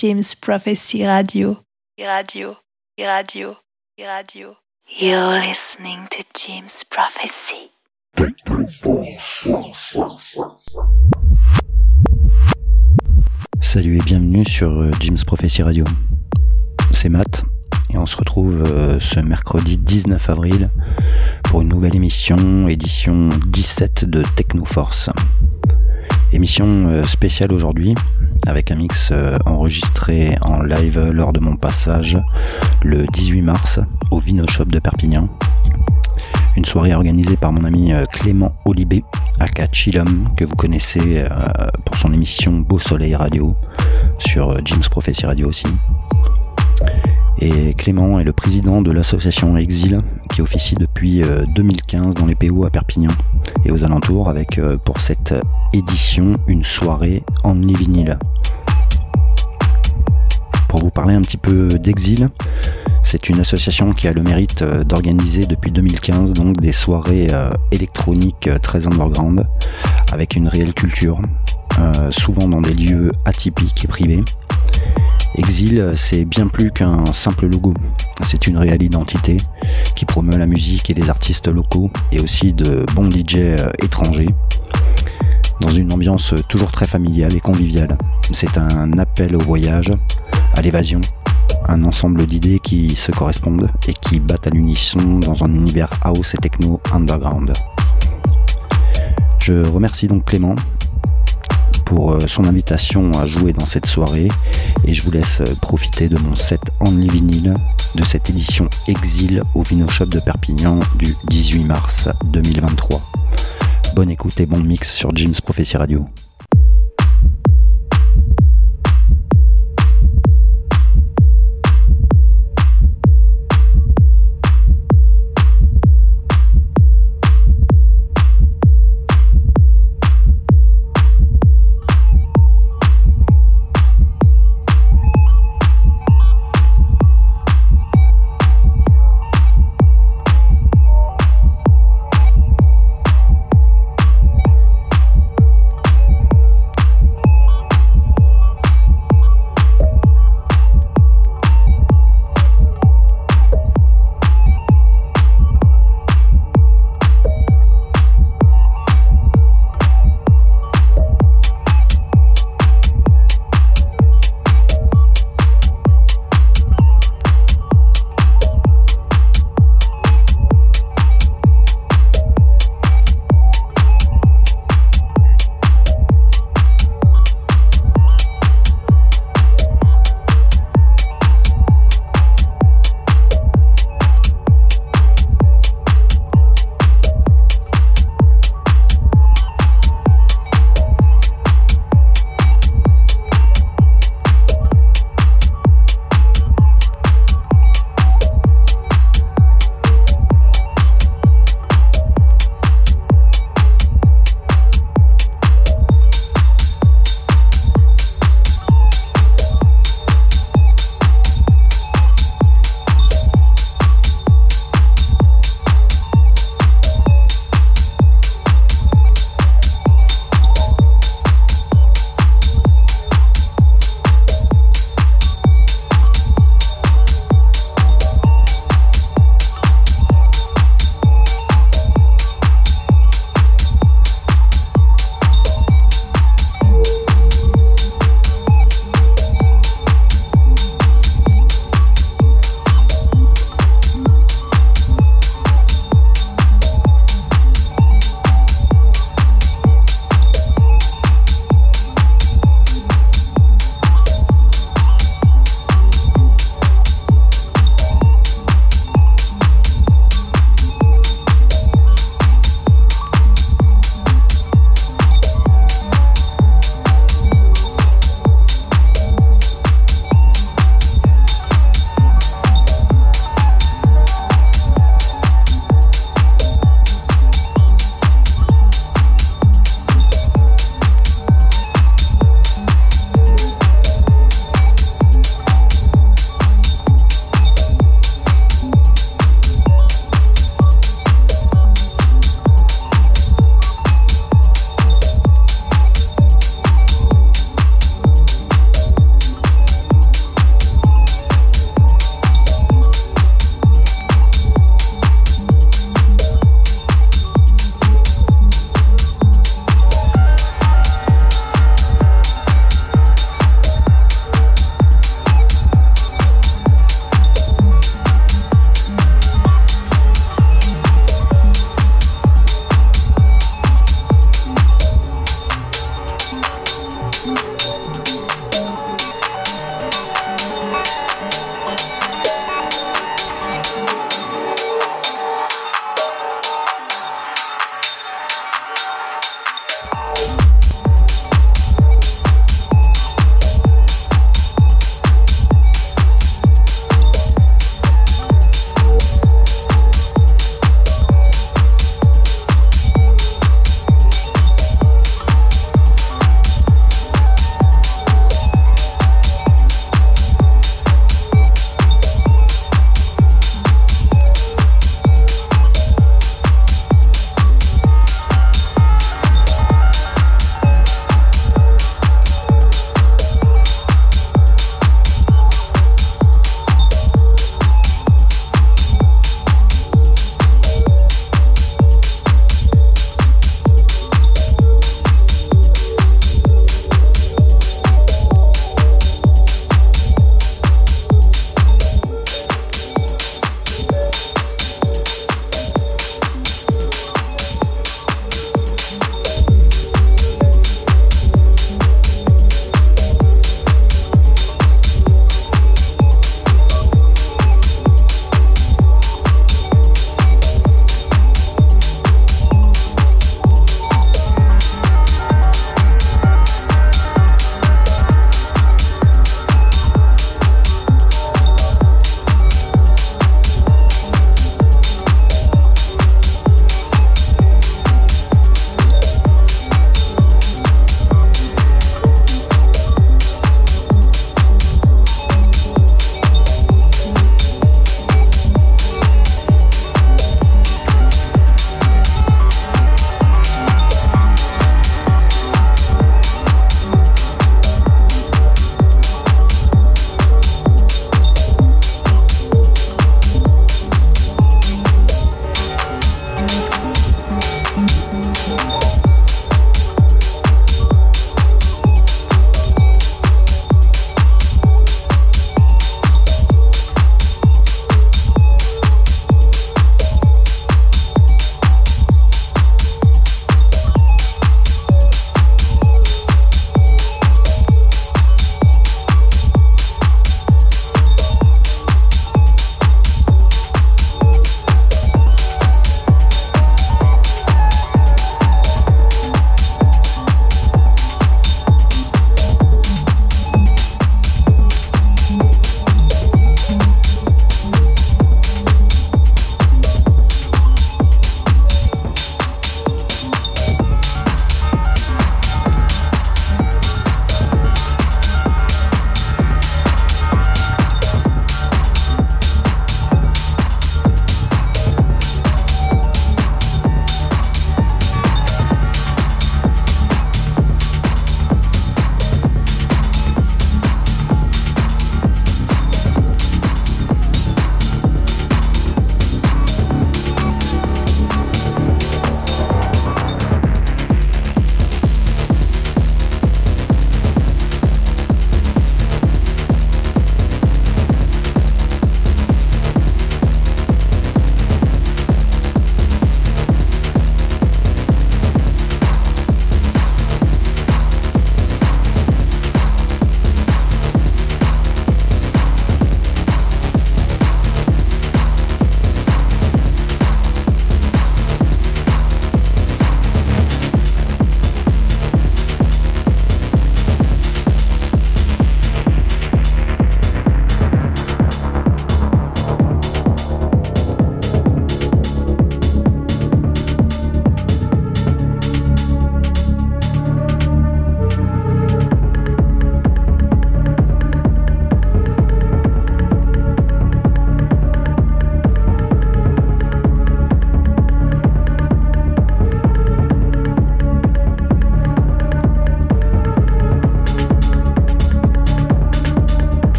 James Prophecy Radio. Radio, radio, radio. You're listening to James Prophecy. Salut et bienvenue sur euh, James Prophecy Radio. C'est Matt et on se retrouve euh, ce mercredi 19 avril pour une nouvelle émission, édition 17 de Technoforce. Émission euh, spéciale aujourd'hui avec un mix enregistré en live lors de mon passage le 18 mars au Vino Shop de Perpignan une soirée organisée par mon ami euh, Clément Olibé, aka Chillum, que vous connaissez euh, pour son émission Beau Soleil Radio, sur euh, James Prophecy Radio aussi. Et Clément est le président de l'association Exil, qui officie depuis 2015 dans les PO à Perpignan et aux alentours, avec pour cette édition une soirée en vinyle. Pour vous parler un petit peu d'Exil, c'est une association qui a le mérite euh, d'organiser depuis 2015 donc des soirées euh, électroniques euh, très underground avec une réelle culture, souvent dans des lieux atypiques et privés. Exil, c'est bien plus qu'un simple logo. C'est une réelle identité qui promeut la musique et les artistes locaux et aussi de bons DJ étrangers dans une ambiance toujours très familiale et conviviale. C'est un appel au voyage, à l'évasion un ensemble d'idées qui se correspondent et qui battent à l'unisson dans un univers house et techno underground. Je remercie donc Clément pour euh, son invitation à jouer dans cette soirée et je vous laisse euh, profiter de mon set Only Vinyl de cette édition Exil au Vino Shop de Perpignan du 18 mars 2023. Bonne écoute et bon mix sur James Prophecy Radio.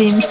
Jim's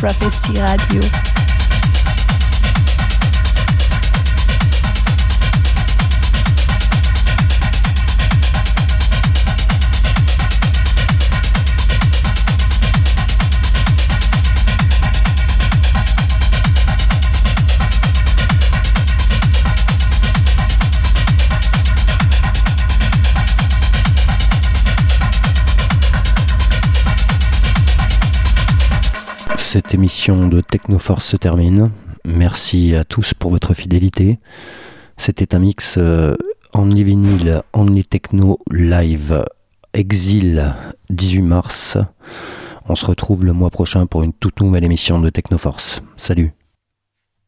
Prophecy Radio. De Technoforce se termine. Merci à tous pour votre fidélité. C'était un mix euh, Only Vinyl, Only Techno Live Exil 18 mars. On se retrouve le mois prochain pour une toute nouvelle émission de Technoforce. Salut